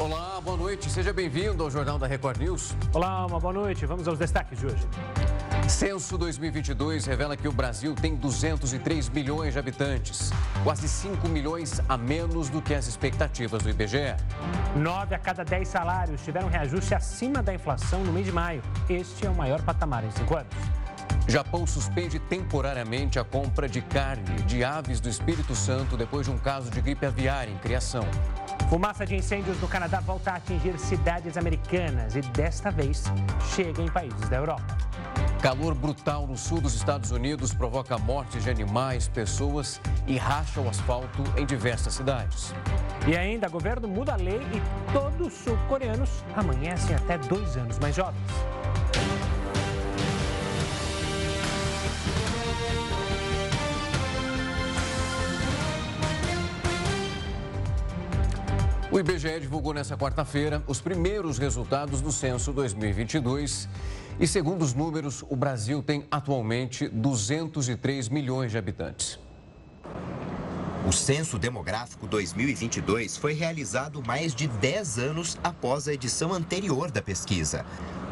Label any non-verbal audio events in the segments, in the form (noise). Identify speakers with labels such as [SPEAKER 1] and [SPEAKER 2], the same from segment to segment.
[SPEAKER 1] Olá, boa noite. Seja bem-vindo ao Jornal da Record News.
[SPEAKER 2] Olá, uma boa noite. Vamos aos destaques de hoje.
[SPEAKER 1] Censo 2022 revela que o Brasil tem 203 milhões de habitantes, quase 5 milhões a menos do que as expectativas do IBGE.
[SPEAKER 2] Nove a cada dez salários tiveram reajuste acima da inflação no mês de maio. Este é o maior patamar em cinco anos.
[SPEAKER 1] Japão suspende temporariamente a compra de carne de aves do Espírito Santo depois de um caso de gripe aviária em criação.
[SPEAKER 2] Fumaça de incêndios no Canadá volta a atingir cidades americanas e desta vez chega em países da Europa.
[SPEAKER 1] Calor brutal no sul dos Estados Unidos provoca mortes de animais, pessoas e racha o asfalto em diversas cidades.
[SPEAKER 2] E ainda, o governo muda a lei e todos os sul-coreanos amanhecem até dois anos mais jovens.
[SPEAKER 1] O IBGE divulgou nesta quarta-feira os primeiros resultados do censo 2022. E segundo os números, o Brasil tem atualmente 203 milhões de habitantes.
[SPEAKER 3] O Censo Demográfico 2022 foi realizado mais de 10 anos após a edição anterior da pesquisa.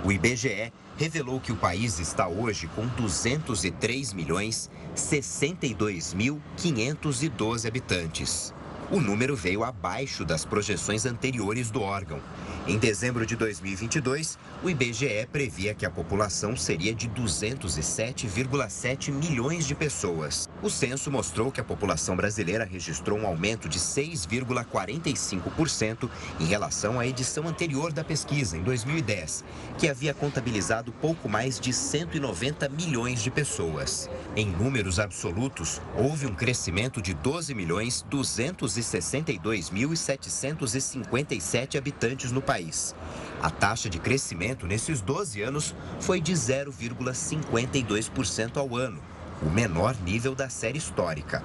[SPEAKER 3] O IBGE revelou que o país está hoje com 203 milhões 62 mil 512 habitantes. O número veio abaixo das projeções anteriores do órgão. Em dezembro de 2022, o IBGE previa que a população seria de 207,7 milhões de pessoas. O censo mostrou que a população brasileira registrou um aumento de 6,45% em relação à edição anterior da pesquisa, em 2010, que havia contabilizado pouco mais de 190 milhões de pessoas. Em números absolutos, houve um crescimento de 12 milhões 262.757 habitantes no país. A taxa de crescimento nesses 12 anos foi de 0,52% ao ano, o menor nível da série histórica.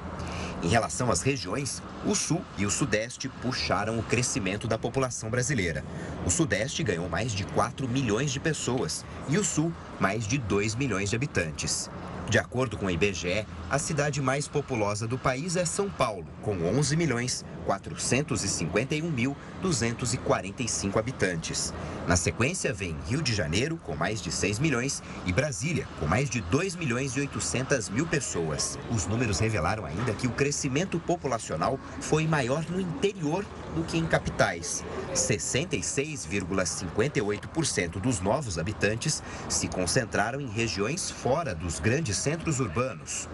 [SPEAKER 3] Em relação às regiões, o Sul e o Sudeste puxaram o crescimento da população brasileira. O Sudeste ganhou mais de 4 milhões de pessoas e o Sul mais de 2 milhões de habitantes. De acordo com o IBGE, a cidade mais populosa do país é São Paulo, com 11 milhões 451.245 habitantes. Na sequência vem Rio de Janeiro, com mais de 6 milhões, e Brasília, com mais de 2 milhões e 800 mil pessoas. Os números revelaram ainda que o crescimento populacional foi maior no interior do que em capitais. 66,58% dos novos habitantes se concentraram em regiões fora dos grandes centros urbanos.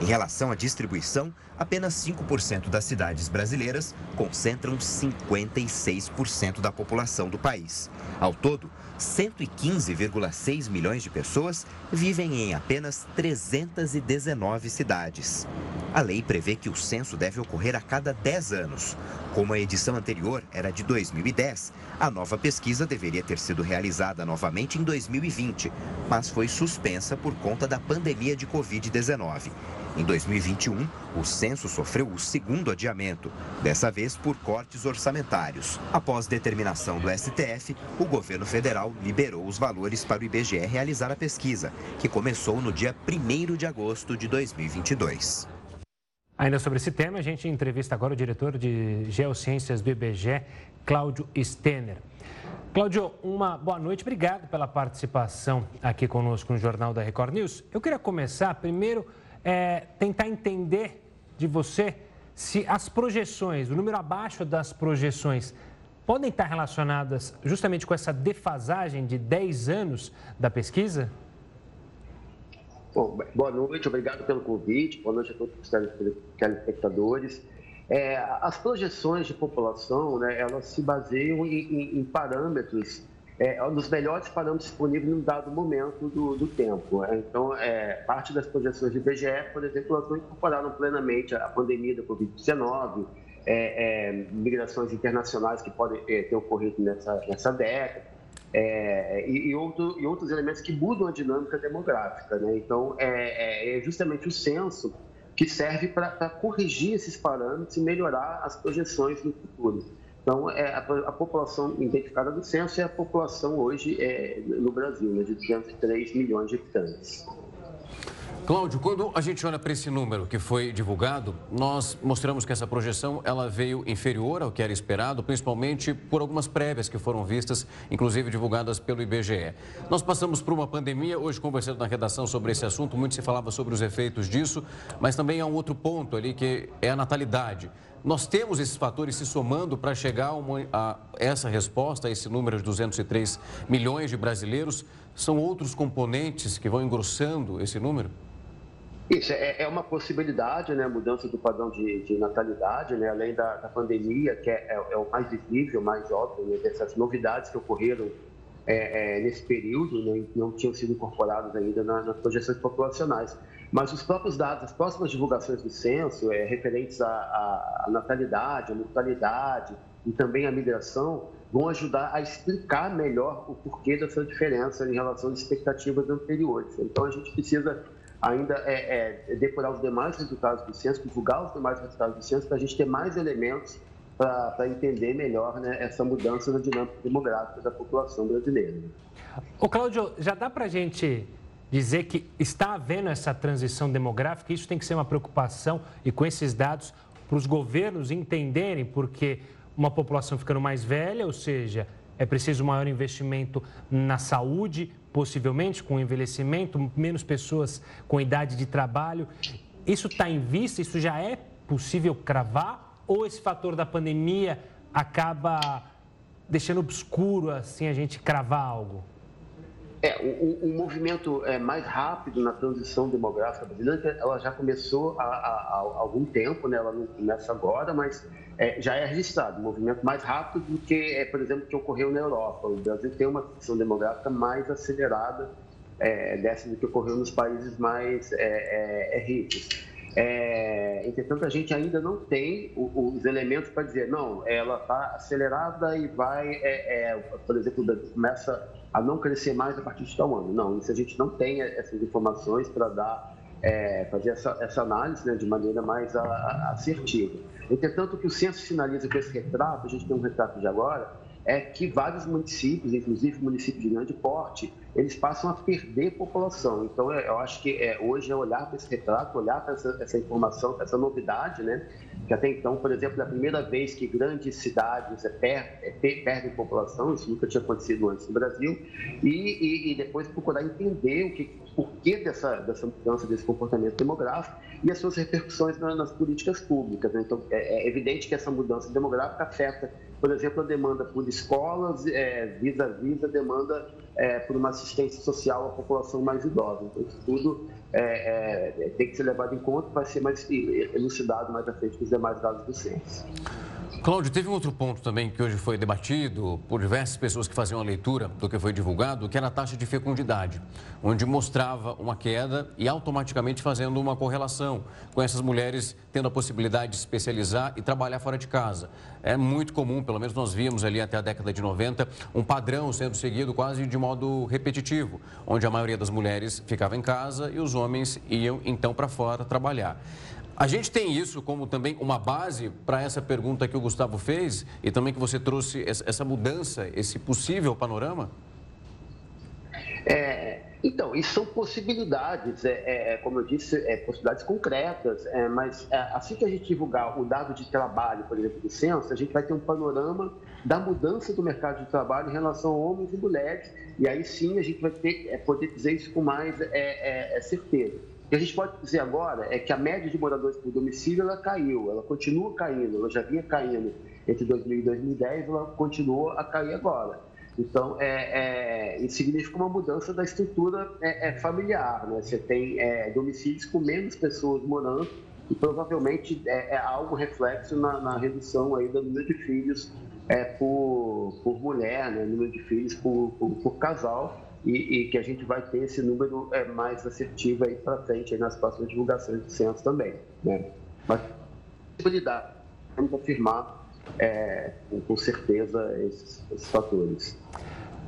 [SPEAKER 3] Em relação à distribuição, apenas 5% das cidades brasileiras concentram 56% da população do país. Ao todo, 115,6 milhões de pessoas vivem em apenas 319 cidades. A lei prevê que o censo deve ocorrer a cada 10 anos. Como a edição anterior era de 2010, a nova pesquisa deveria ter sido realizada novamente em 2020, mas foi suspensa por conta da pandemia de Covid-19. Em 2021, o censo sofreu o segundo adiamento, dessa vez por cortes orçamentários. Após determinação do STF, o governo federal liberou os valores para o IBGE realizar a pesquisa, que começou no dia 1 de agosto de 2022.
[SPEAKER 2] Ainda sobre esse tema, a gente entrevista agora o diretor de Geociências do IBGE, Cláudio Stener. Cláudio, uma boa noite, obrigado pela participação aqui conosco no Jornal da Record News. Eu queria começar primeiro é, tentar entender de você se as projeções, o número abaixo das projeções, podem estar relacionadas justamente com essa defasagem de 10 anos da pesquisa?
[SPEAKER 4] Bom, boa noite, obrigado pelo convite, boa noite a todos os telespectadores. É, as projeções de população, né, elas se baseiam em, em, em parâmetros é, dos melhores parâmetros disponíveis num dado momento do, do tempo. Né? Então, é, parte das projeções do IBGE, por exemplo, elas não incorporaram plenamente a pandemia da Covid-19, é, é, migrações internacionais que podem é, ter ocorrido nessa, nessa década. É, e, e, outro, e, outros elementos que mudam a dinâmica demográfica. Né? Então, é, é, justamente o censo que serve para corrigir esses parâmetros e melhorar as projeções no futuro. Então, é, a, a, população identificada do censo é a população hoje é, no Brasil, né, de 203 milhões de habitantes.
[SPEAKER 1] Cláudio, quando a gente olha para esse número que foi divulgado, nós mostramos que essa projeção ela veio inferior ao que era esperado, principalmente por algumas prévias que foram vistas, inclusive divulgadas pelo IBGE. Nós passamos por uma pandemia, hoje conversando na redação sobre esse assunto, muito se falava sobre os efeitos disso, mas também há um outro ponto ali que é a natalidade. Nós temos esses fatores se somando para chegar a, uma, a essa resposta, a esse número de 203 milhões de brasileiros. São outros componentes que vão engrossando esse número?
[SPEAKER 4] Isso é, é, uma possibilidade, né? Mudança do padrão de, de natalidade, né? Além da, da pandemia, que é, é, é, o mais visível, mais óbvio, né? dessas novidades que ocorreram é, é, nesse período, né? não tinham sido incorporadas ainda na, nas projeções populacionais. Mas os próprios dados, as próximas divulgações do censo, é, referentes à, à natalidade, à mortalidade e também à migração, vão ajudar a explicar melhor o porquê dessa diferença em relação às expectativas anteriores. Então, a gente precisa ainda é, é, depurar os demais resultados do censo, divulgar os demais resultados do censo, para a gente ter mais elementos para entender melhor né, essa mudança na dinâmica demográfica da população brasileira.
[SPEAKER 2] Ô Cláudio, já dá para a gente dizer que está havendo essa transição demográfica? Isso tem que ser uma preocupação e com esses dados para os governos entenderem porque uma população ficando mais velha, ou seja, é preciso maior investimento na saúde, possivelmente com envelhecimento, menos pessoas com idade de trabalho. Isso está em vista? Isso já é possível cravar? Ou esse fator da pandemia acaba deixando obscuro assim a gente cravar algo?
[SPEAKER 4] É, o, o, movimento é, mais rápido na transição demográfica brasileira, ela já começou há, há, há algum tempo, né? ela não começa agora, mas é, já é registrado. Um movimento mais rápido do que, é, por exemplo, que ocorreu na Europa. O Brasil tem uma transição demográfica mais acelerada é, dessa do que ocorreu nos países mais é, é, é ricos. É, entretanto, a gente ainda não tem os elementos para dizer, não, ela está acelerada e vai, é, é, por exemplo, começa a não crescer mais a partir de tal ano. Não, isso a gente não tem essas informações para dar, é, fazer essa, essa análise né, de maneira mais a, a, assertiva. Entretanto, o que o censo sinaliza com esse retrato, a gente tem um retrato de agora, é que vários municípios, inclusive municípios de grande porte, eles passam a perder população. Então, é, eu acho que é, hoje é olhar para esse retrato, olhar para essa, essa informação, essa novidade, né? Que até então, por exemplo, é a primeira vez que grandes cidades é, per, é, perdem população, isso nunca tinha acontecido antes no Brasil, e, e, e depois procurar entender o que, porquê dessa, dessa mudança, desse comportamento demográfico e as suas repercussões nas, nas políticas públicas. Né? Então, é, é evidente que essa mudança demográfica afeta por exemplo, a demanda por escolas, é, vis a vis a demanda é, por uma assistência social à população mais idosa. Então, isso tudo é, é tem que ser levado em conta, vai ser mais elucidado mais à frente com os demais dados do censo.
[SPEAKER 1] Cláudio, teve um outro ponto também que hoje foi debatido por diversas pessoas que faziam a leitura do que foi divulgado, que era a taxa de fecundidade, onde mostrava uma queda e automaticamente fazendo uma correlação com essas mulheres tendo a possibilidade de especializar e trabalhar fora de casa. É muito comum, pelo menos nós víamos ali até a década de 90, um padrão sendo seguido quase de modo repetitivo, onde a maioria das mulheres ficava em casa e os homens iam então para fora trabalhar. A gente tem isso como também uma base para essa pergunta que o Gustavo fez e também que você trouxe essa mudança, esse possível panorama?
[SPEAKER 4] É, então, isso são possibilidades, é, é, é como eu disse, é, possibilidades concretas, é, mas assim que a gente divulgar o dado de trabalho, por exemplo, do censo, a gente vai ter um panorama da mudança do mercado de trabalho em relação a homens e mulheres, e aí sim a gente vai ter, poder dizer isso com mais certeza. O que a gente pode dizer agora é que a média de moradores por domicílio ela caiu, ela continua caindo, ela já vinha caindo entre 2000 e 2010, ela continua a cair agora. Então, é, é, isso significa uma mudança da estrutura é, é familiar. Né? Você tem é, domicílios com menos pessoas morando e provavelmente é, é algo reflexo na, na, redução aí do número de filhos por, por mulher, né? número de filhos por, por, por casal e, e, que a gente vai ter esse número é, mais assertivo aí para frente aí nas próximas divulgações do censo também. Né? Mas possibilidade, vamos afirmar é, com certeza esses, esses fatores.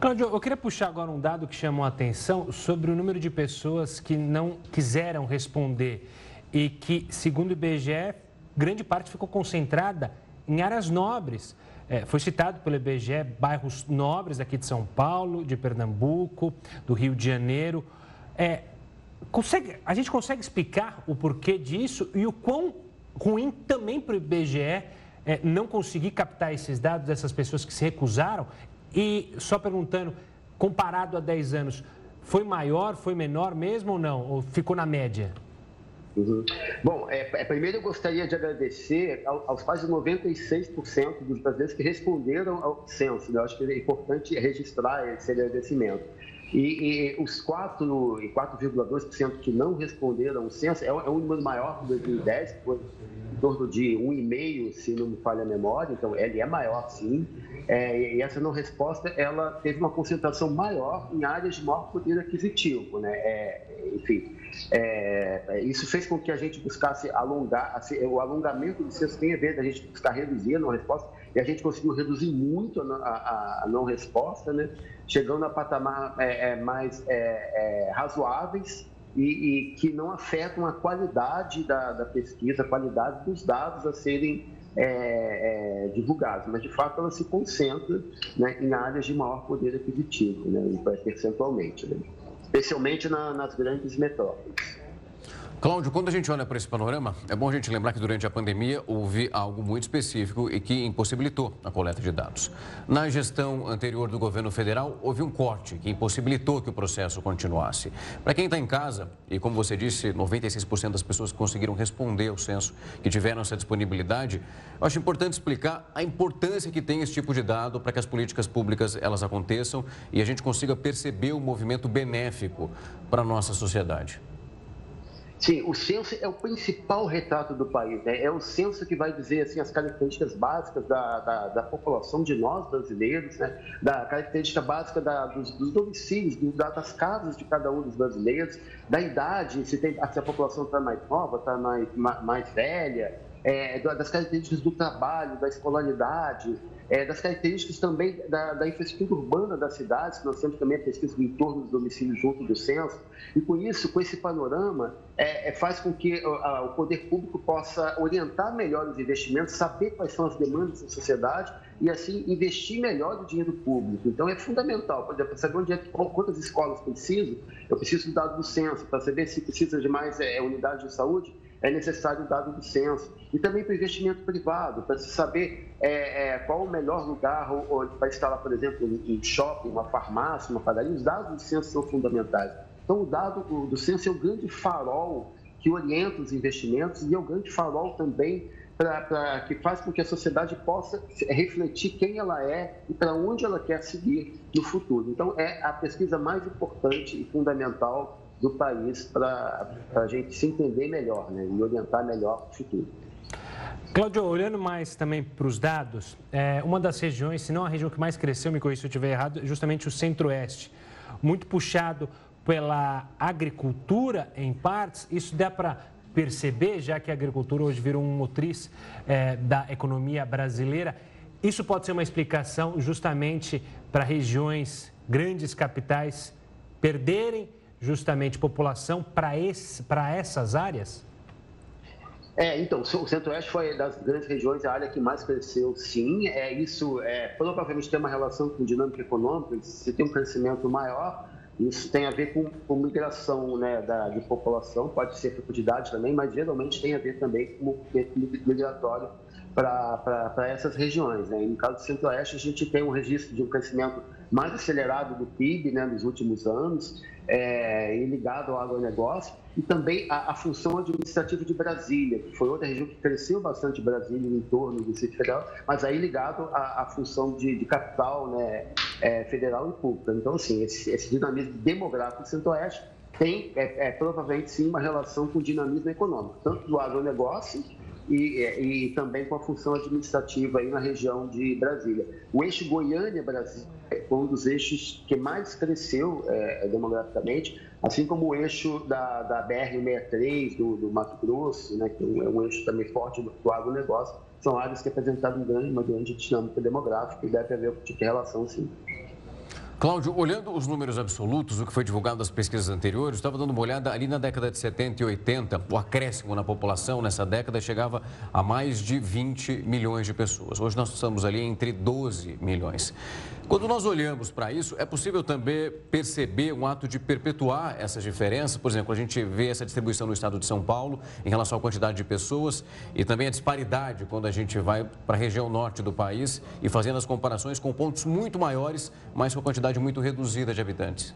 [SPEAKER 2] Cláudio, eu queria puxar agora um dado que chamou a atenção sobre o número de pessoas que não quiseram responder e que, segundo o IBGE, grande parte ficou concentrada em áreas nobres. É, foi citado pelo IBGE bairros nobres aqui de São Paulo, de Pernambuco, do Rio de Janeiro. É, consegue, a gente consegue explicar o porquê disso e o quão ruim também para o IBGE é, não conseguir captar esses dados dessas pessoas que se recusaram? E só perguntando, comparado a 10 anos, foi maior, foi menor mesmo ou não? Ou ficou na média?
[SPEAKER 4] Uhum. Bom, é, é, primeiro eu gostaria de agradecer aos quase 96% dos brasileiros que responderam ao censo. Né? Eu acho que é importante registrar esse agradecimento. E, e os 4,2% que não responderam ao censo é, é um número maior que 2010, foi em torno de 1,5%, se não me falha a memória, então ele é maior sim. É, e essa não resposta, ela teve uma concentração maior em áreas de maior poder aquisitivo, né? É, enfim, é, é isso fez com que a gente buscasse alongar, assim, o alongamento do censo tem a ver da gente buscar reduzir a não resposta, e a gente conseguiu reduzir muito a, a, a não resposta, né? chegando a patamar é, é, mais é, é, razoáveis e, e, que não afetam a qualidade da, da, pesquisa, a qualidade dos dados a serem é, divulgados, mas de fato ela se concentra né, em áreas de maior poder aquisitivo, né, percentualmente, né, especialmente na, nas grandes metrópoles.
[SPEAKER 1] Cláudio, quando a gente olha para esse panorama, é bom a gente lembrar que durante a pandemia houve algo muito específico e que impossibilitou a coleta de dados. Na gestão anterior do governo federal, houve um corte que impossibilitou que o processo continuasse. Para quem está em casa, e como você disse, 96% das pessoas conseguiram responder ao censo, que tiveram essa disponibilidade, eu acho importante explicar a importância que tem esse tipo de dado para que as políticas públicas elas aconteçam e a gente consiga perceber o movimento benéfico para a nossa sociedade.
[SPEAKER 4] Sim, o censo é o principal retrato do país. Né? É o censo que vai dizer assim, as características básicas da, da, da população de nós brasileiros, né? da característica básica da, dos, dos, domicílios, do, das casas de cada um dos brasileiros, da idade, se, tem, se a população está mais nova, está mais, mais velha, é, das características do trabalho, da escolaridade, é, das características também da, da, infraestrutura urbana das cidades, que nós temos também a pesquisa do entorno dos domicílios junto do censo, e com isso, com esse panorama, é, é faz com que a, o poder público possa orientar melhor os investimentos, saber quais são as demandas da sociedade e, assim, investir melhor o dinheiro público. Então, é fundamental, por exemplo, saber onde é, quantas escolas precisam, eu preciso do dado do censo, para saber se precisa de mais é, unidades de saúde, é necessário dado do censo. E também para investimento privado, para se saber é, é, qual o melhor lugar para instalar, por exemplo, um shopping, uma farmácia, uma padaria. Os dados do censo são fundamentais. Então, o dado do, do censo é o grande farol que orienta os investimentos e é o grande farol também pra, pra, que faz com que a sociedade possa refletir quem ela é e para onde ela quer seguir no futuro. Então, é a pesquisa mais importante e fundamental do país para a gente se entender melhor né, e orientar melhor o futuro.
[SPEAKER 2] Cláudio, olhando mais também para os dados, é, uma das regiões, se não a região que mais cresceu, me corrija se eu estiver errado, é justamente o centro-oeste. Muito puxado pela agricultura em partes, isso dá para perceber, já que a agricultura hoje virou um motriz é, da economia brasileira. Isso pode ser uma explicação justamente para regiões, grandes capitais, perderem justamente população para essas áreas?
[SPEAKER 4] É, então, o Centro-Oeste foi das grandes regiões a área que mais cresceu, sim. É, isso é, provavelmente tem uma relação com dinâmica econômica, se tem um crescimento maior, isso tem a ver com, com migração né, da, de população, pode ser fecundidade também, mas geralmente tem a ver também com movimento migratório para essas regiões. Né? No caso do Centro-Oeste, a gente tem um registro de um crescimento mais acelerado do PIB né, nos últimos anos, é, e ligado ao agronegócio, e também a, a, função administrativa de Brasília, que foi outra região que cresceu bastante Brasília em torno do Distrito Federal, mas aí ligado à, à função de, de capital né, é, federal e pública. Então, assim, esse, esse dinamismo demográfico do Centro-Oeste tem, é, é, provavelmente, sim, uma relação com o dinamismo econômico, tanto do agronegócio e, e, também com a função administrativa aí na região de Brasília. O eixo Goiânia-Brasília foi um dos eixos que mais cresceu é, demograficamente, assim como o eixo da, da BR-63 do, do, Mato Grosso, né, que é um eixo também forte do, do agronegócio, são áreas que apresentaram grande, uma grande dinâmica demográfica e deve haver tipo relação, sim.
[SPEAKER 1] Cláudio, olhando os números absolutos, o que foi divulgado das pesquisas anteriores, estava dando uma olhada ali na década de 70 e 80, o acréscimo na população nessa década chegava a mais de 20 milhões de pessoas. Hoje nós estamos ali entre 12 milhões. Quando nós olhamos para isso, é possível também perceber um ato de perpetuar essas diferenças. Por exemplo, a gente vê essa distribuição no estado de São Paulo em relação à quantidade de pessoas e também a disparidade quando a gente vai para a região norte do país e fazendo as comparações com pontos muito maiores, mas com quantidade muito reduzida de habitantes.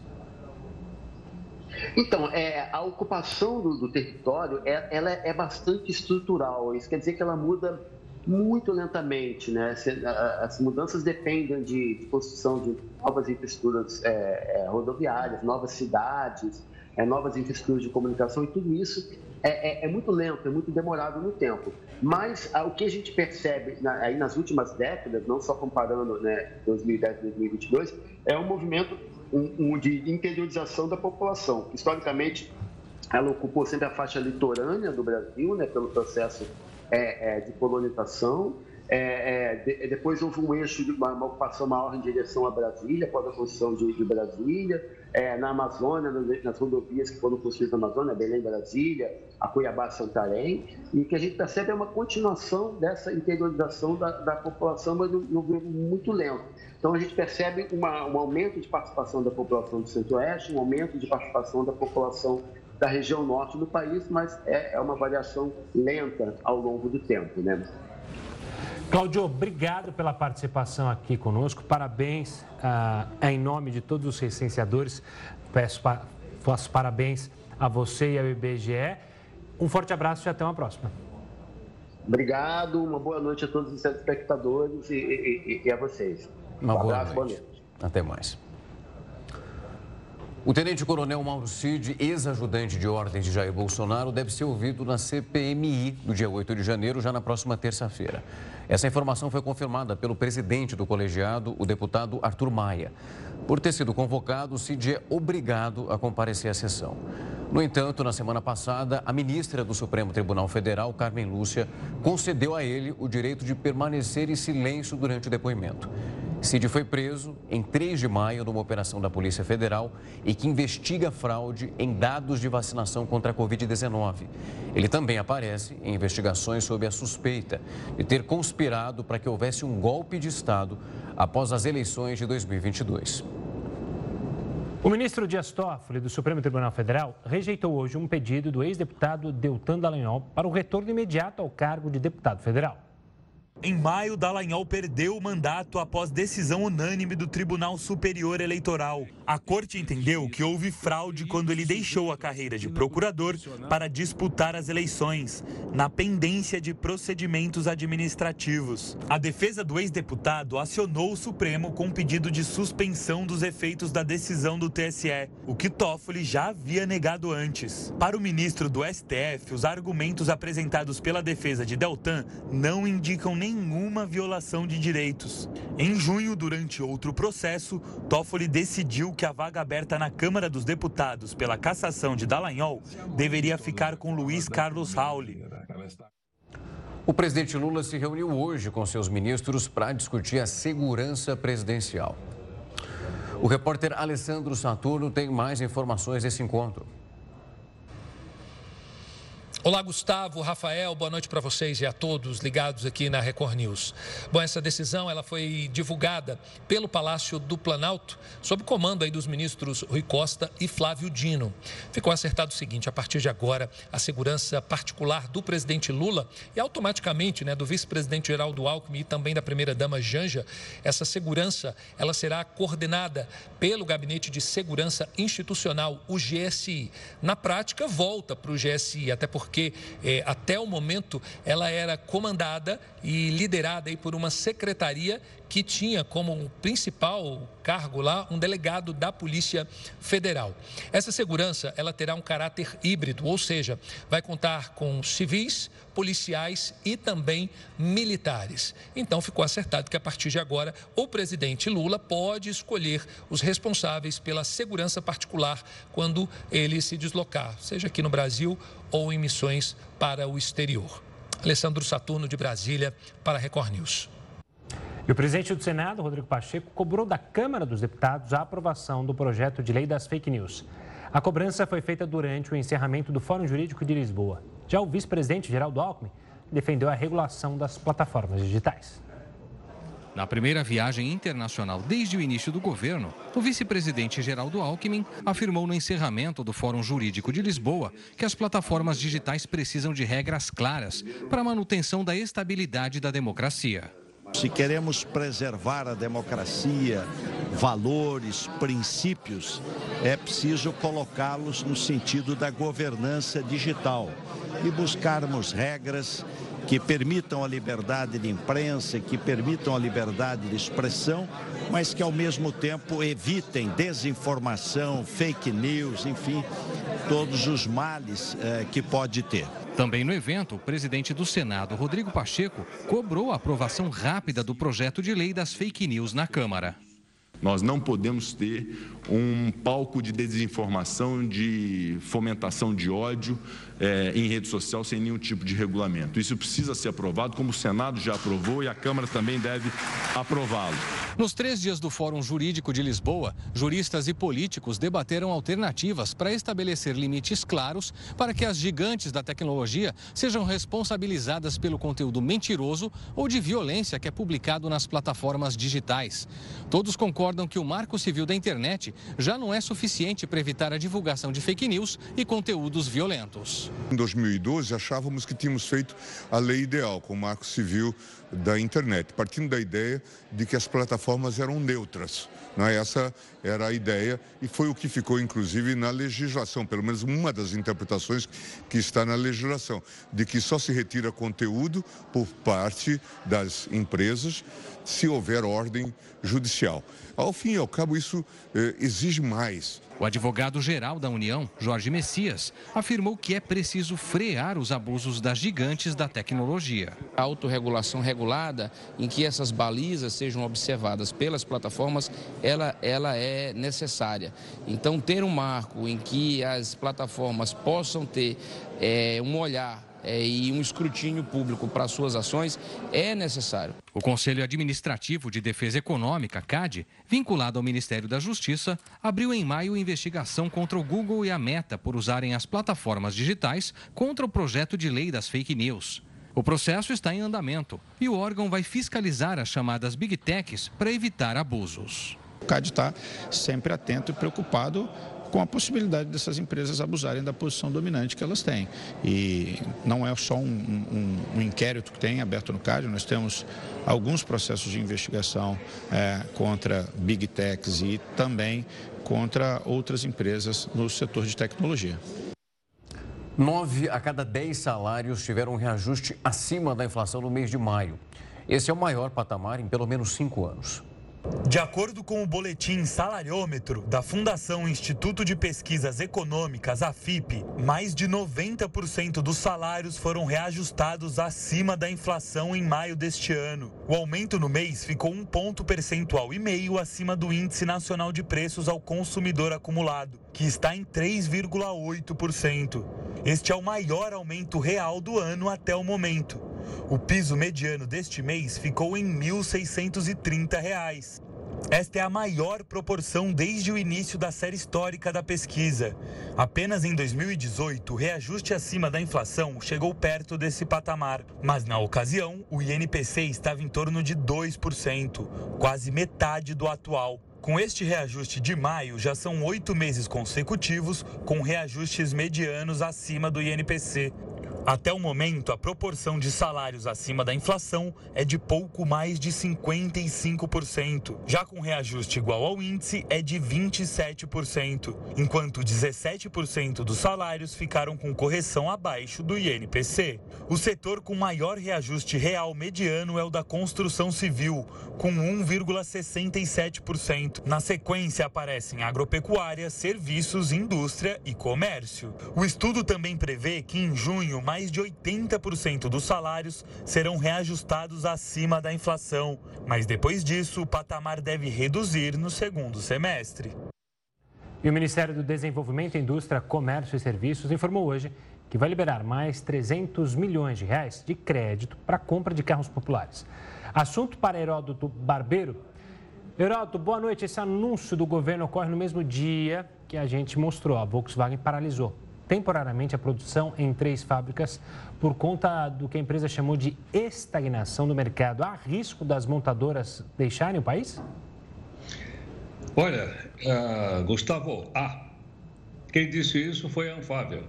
[SPEAKER 4] Então, é, a ocupação do, do território é, ela é bastante estrutural. Isso quer dizer que ela muda muito lentamente, né? As mudanças dependem de construção de novas infraestruturas é, é, rodoviárias, novas cidades, é, novas infraestruturas de comunicação e tudo isso é, é, é muito lento, é muito demorado no tempo. Mas o que a gente percebe na, aí nas últimas décadas, não só comparando né, 2010 e 2022, é um movimento um, um de interiorização da população. Historicamente, ela ocupou sempre a faixa litorânea do Brasil, né, pelo processo é, é, de colonização. É, é, de, depois houve um eixo de uma, uma, ocupação maior em direção a Brasília, após a construção de, de Brasília, na Amazônia, nas rodovias que foram construídas na Amazônia, Belém, Brasília, a Cuiabá, Santarém, e que a gente percebe é uma continuação dessa interiorização da, da população, mas num muito lento. Então a gente percebe uma, um aumento de participação da população do Centro-Oeste, um aumento de participação da população da região norte do país, mas é, é uma variação lenta ao longo do tempo, né?
[SPEAKER 2] Claudio, obrigado pela participação aqui conosco. Parabéns ah, em nome de todos os licenciadores. Peço pa, faço parabéns a você e ao IBGE. Um forte abraço e até uma próxima.
[SPEAKER 4] Obrigado, uma boa noite a todos os telespectadores e, e, e a vocês.
[SPEAKER 1] Uma um boa abraço, noite. boa noite. Até mais. O tenente-coronel Mauro Cid, ex-ajudante de ordens de Jair Bolsonaro, deve ser ouvido na CPMI do dia 8 de janeiro, já na próxima terça-feira. Essa informação foi confirmada pelo presidente do colegiado, o deputado Arthur Maia. Por ter sido convocado, Cid é obrigado a comparecer à sessão. No entanto, na semana passada, a ministra do Supremo Tribunal Federal, Carmen Lúcia, concedeu a ele o direito de permanecer em silêncio durante o depoimento. Cid foi preso em 3 de maio numa operação da Polícia Federal e que investiga fraude em dados de vacinação contra a Covid-19. Ele também aparece em investigações sob a suspeita de ter conspirado para que houvesse um golpe de Estado após as eleições de 2022.
[SPEAKER 2] O ministro Dias Toffoli, do Supremo Tribunal Federal, rejeitou hoje um pedido do ex-deputado Deltan Dallagnol para o retorno imediato ao cargo de deputado federal.
[SPEAKER 5] Em maio, Dallagnol perdeu o mandato após decisão unânime do Tribunal Superior Eleitoral. A corte entendeu que houve fraude quando ele deixou a carreira de procurador para disputar as eleições, na pendência de procedimentos administrativos. A defesa do ex-deputado acionou o Supremo com pedido de suspensão dos efeitos da decisão do TSE, o que Toffoli já havia negado antes. Para o ministro do STF, os argumentos apresentados pela defesa de Deltan não indicam nenhuma violação de direitos. Em junho, durante outro processo, Toffoli decidiu que a vaga aberta na Câmara dos Deputados pela cassação de Dallagnol deveria ficar com Luiz Carlos Rauli.
[SPEAKER 1] O presidente Lula se reuniu hoje com seus ministros para discutir a segurança presidencial. O repórter Alessandro Saturno tem mais informações desse encontro.
[SPEAKER 6] Olá, Gustavo, Rafael, boa noite para vocês e a todos ligados aqui na Record News. Bom, essa decisão ela foi divulgada pelo Palácio do Planalto, sob comando aí dos ministros Rui Costa e Flávio Dino. Ficou acertado o seguinte: a partir de agora, a segurança particular do presidente Lula e automaticamente, né, do vice-presidente Geraldo Alckmin e também da primeira-dama Janja, essa segurança ela será coordenada pelo Gabinete de Segurança Institucional, o GSI. Na prática, volta para o GSI, até porque porque eh, até o momento ela era comandada e liderada aí por uma secretaria que tinha como principal cargo lá um delegado da Polícia Federal. Essa segurança ela terá um caráter híbrido, ou seja, vai contar com civis, policiais e também militares. Então ficou acertado que a partir de agora o presidente Lula pode escolher os responsáveis pela segurança particular quando ele se deslocar, seja aqui no Brasil ou em missões para o exterior. Alessandro Saturno de Brasília para a Record News.
[SPEAKER 2] E o presidente do Senado, Rodrigo Pacheco, cobrou da Câmara dos Deputados a aprovação do projeto de lei das fake news. A cobrança foi feita durante o encerramento do Fórum Jurídico de Lisboa. Já o vice-presidente Geraldo Alckmin defendeu a regulação das plataformas digitais.
[SPEAKER 7] Na primeira viagem internacional desde o início do governo, o vice-presidente Geraldo Alckmin afirmou no encerramento do Fórum Jurídico de Lisboa que as plataformas digitais precisam de regras claras para a manutenção da estabilidade da democracia.
[SPEAKER 8] Se queremos preservar a democracia, valores, princípios, é preciso colocá-los no sentido da governança digital e buscarmos regras que permitam a liberdade de imprensa, que permitam a liberdade de expressão, mas que ao mesmo tempo evitem desinformação, fake news, enfim, todos os males eh, que pode ter.
[SPEAKER 7] Também no evento, o presidente do Senado, Rodrigo Pacheco, cobrou a aprovação rápida do projeto de lei das fake news na Câmara.
[SPEAKER 9] Nós não podemos ter um palco de desinformação, de fomentação de ódio é, em rede social sem nenhum tipo de regulamento. Isso precisa ser aprovado, como o Senado já aprovou e a Câmara também deve aprová-lo.
[SPEAKER 7] Nos três dias do Fórum Jurídico de Lisboa, juristas e políticos debateram alternativas para estabelecer limites claros para que as gigantes da tecnologia sejam responsabilizadas pelo conteúdo mentiroso ou de violência que é publicado nas plataformas digitais. Todos concordam que o Marco Civil da Internet já não é suficiente para evitar a divulgação de fake news e conteúdos violentos.
[SPEAKER 10] Em 2012, achávamos que tínhamos feito a lei ideal com o marco civil da internet, partindo da ideia de que as plataformas eram neutras. É? Essa era a ideia e foi o que ficou, inclusive, na legislação, pelo menos uma das interpretações que está na legislação, de que só se retira conteúdo por parte das empresas se houver ordem judicial. Ao fim e ao cabo, isso eh, exige mais.
[SPEAKER 7] O advogado-geral da União, Jorge Messias, afirmou que é preciso frear os abusos das gigantes da tecnologia.
[SPEAKER 11] A autorregulação regulada, em que essas balizas sejam observadas pelas plataformas, ela, ela é necessária. Então, ter um marco em que as plataformas possam ter é, um olhar é, e um escrutínio público para suas ações é necessário.
[SPEAKER 7] O Conselho Administrativo de Defesa Econômica, CAD, vinculado ao Ministério da Justiça, abriu em maio investigação contra o Google e a Meta por usarem as plataformas digitais contra o projeto de lei das fake news. O processo está em andamento e o órgão vai fiscalizar as chamadas Big Techs para evitar abusos.
[SPEAKER 12] O CAD está sempre atento e preocupado com a possibilidade dessas empresas abusarem da posição dominante que elas têm. E não é só um, um, um inquérito que tem aberto no CAD, nós temos alguns processos de investigação é, contra Big Techs e também contra outras empresas no setor de tecnologia.
[SPEAKER 1] Nove a cada dez salários tiveram um reajuste acima da inflação no mês de maio. Esse é o maior patamar em pelo menos cinco anos.
[SPEAKER 5] De acordo com o boletim salariômetro da Fundação Instituto de Pesquisas Econômicas, a FIP, mais de 90% dos salários foram reajustados acima da inflação em maio deste ano. O aumento no mês ficou um ponto percentual e meio acima do Índice Nacional de Preços ao Consumidor Acumulado, que está em 3,8%. Este é o maior aumento real do ano até o momento. O piso mediano deste mês ficou em R$ 1.630. Esta é a maior proporção desde o início da série histórica da pesquisa. Apenas em 2018, o reajuste acima da inflação chegou perto desse patamar. Mas na ocasião, o INPC estava em torno de 2%, quase metade do atual. Com este reajuste de maio, já são oito meses consecutivos com reajustes medianos acima do INPC. Até o momento, a proporção de salários acima da inflação é de pouco mais de 55%. Já com reajuste igual ao índice, é de 27%, enquanto 17% dos salários ficaram com correção abaixo do INPC. O setor com maior reajuste real mediano é o da construção civil, com 1,67%. Na sequência aparecem agropecuária, serviços, indústria e comércio. O estudo também prevê que em junho mais de 80% dos salários serão reajustados acima da inflação, mas depois disso o patamar deve reduzir no segundo semestre.
[SPEAKER 2] E o Ministério do Desenvolvimento, Indústria, Comércio e Serviços informou hoje que vai liberar mais 300 milhões de reais de crédito para compra de carros populares. Assunto para Heródoto Barbeiro. Heródoto, boa noite. Esse anúncio do governo ocorre no mesmo dia que a gente mostrou. A Volkswagen paralisou temporariamente a produção em três fábricas por conta do que a empresa chamou de estagnação do mercado. Há risco das montadoras deixarem o país?
[SPEAKER 13] Olha, uh, Gustavo, ah, quem disse isso foi a Anfávia.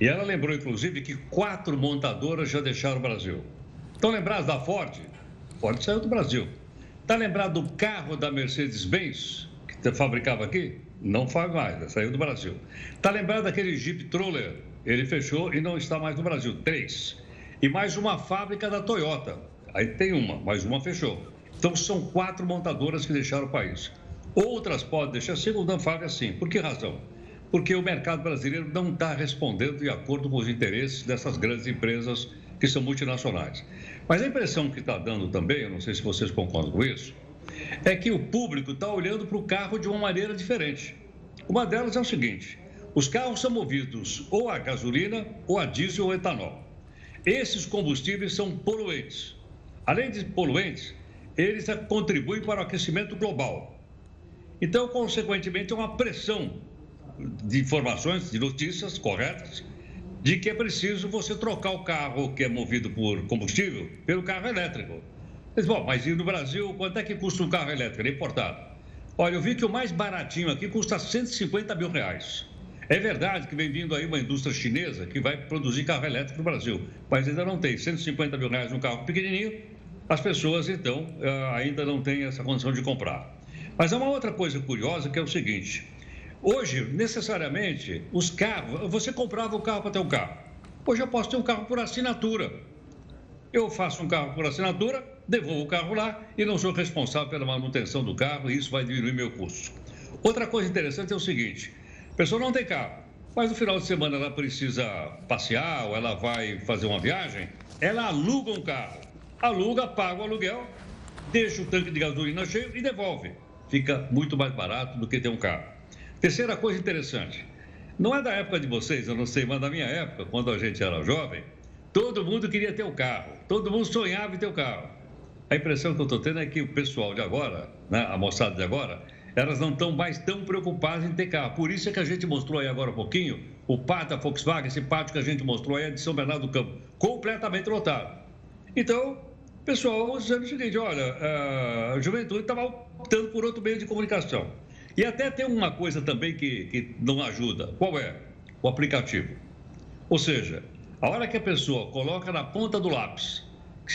[SPEAKER 13] E ela lembrou, inclusive, que quatro montadoras já deixaram o Brasil. Estão lembrados da Ford? Ford saiu do Brasil. Está lembrado do carro da Mercedes-Benz, que fabricava aqui? Não faz mais, né? saiu do Brasil. Está lembrado daquele Jeep Troller? Ele fechou e não está mais no Brasil. Três. E mais uma fábrica da Toyota. Aí tem uma, mais uma fechou. Então são quatro montadoras que deixaram o país. Outras podem deixar, segundo a Anfávia, sim. Por que razão? Porque o mercado brasileiro não está respondendo de acordo com os interesses dessas grandes empresas que são multinacionais. Mas a impressão que está dando também, eu não sei se vocês concordam com isso, é que o público está olhando para o carro de uma maneira diferente. Uma delas é o seguinte: os carros são movidos ou a gasolina, ou a diesel ou etanol. Esses combustíveis são poluentes. Além de poluentes, eles contribuem para o aquecimento global. Então, consequentemente, é uma pressão de informações, de notícias corretas, de que é preciso você trocar o carro que é movido por combustível pelo carro elétrico. Mas, bom, mas e no Brasil, quanto é que custa um carro elétrico? É importado. Olha, eu vi que o mais baratinho aqui custa 150 mil reais. É verdade que vem vindo aí uma indústria chinesa que vai produzir carro elétrico no Brasil, mas ainda não tem 150 mil reais num carro pequenininho. As pessoas, então, eh, ainda não têm essa condição de comprar. Mas há uma outra coisa curiosa que é o seguinte: Hoje, necessariamente, os carros, você comprava o carro para ter um carro. Hoje eu posso ter um carro por assinatura. Eu faço um carro por assinatura, devolvo o carro lá e não sou responsável pela manutenção do carro e isso vai diminuir meu custo. Outra coisa interessante é o seguinte: a pessoa não tem carro, mas no final de semana ela precisa passear ou ela vai fazer uma viagem, ela aluga um carro. Aluga, paga o aluguel, deixa o tanque de gasolina cheio e devolve. Fica muito mais barato do que ter um carro. Terceira coisa interessante. Não é da época de vocês, eu não sei, mas da minha época, quando a gente era jovem, todo mundo queria ter o um carro, todo mundo sonhava em ter o um carro. A impressão que eu estou tendo é que o pessoal de agora, né, a moçada de agora, elas não estão mais tão preocupadas em ter carro. Por isso é que a gente mostrou aí agora um pouquinho o pátio da Volkswagen, esse pátio que a gente mostrou aí é de São Bernardo do Campo, completamente lotado. Então, pessoal dizendo o seguinte: olha, a juventude estava optando por outro meio de comunicação. E até tem uma coisa também que, que não ajuda. Qual é? O aplicativo. Ou seja, a hora que a pessoa coloca na ponta do lápis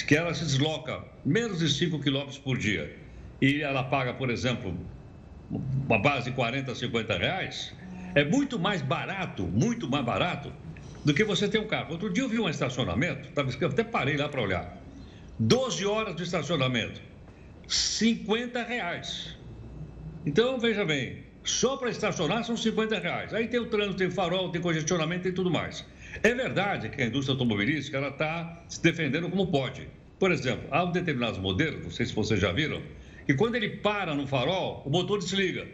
[SPEAKER 13] que ela se desloca menos de 5 quilômetros por dia e ela paga, por exemplo, uma base de 40, 50 reais, é muito mais barato, muito mais barato do que você ter um carro. Outro dia eu vi um estacionamento, eu até parei lá para olhar. 12 horas de estacionamento, 50 reais. Então, veja bem, só para estacionar são 50 reais. Aí tem o trânsito, tem farol, tem congestionamento e tudo mais. É verdade que a indústria automobilística está se defendendo como pode. Por exemplo, há determinados modelos, não sei se vocês já viram, que quando ele para no farol, o motor desliga.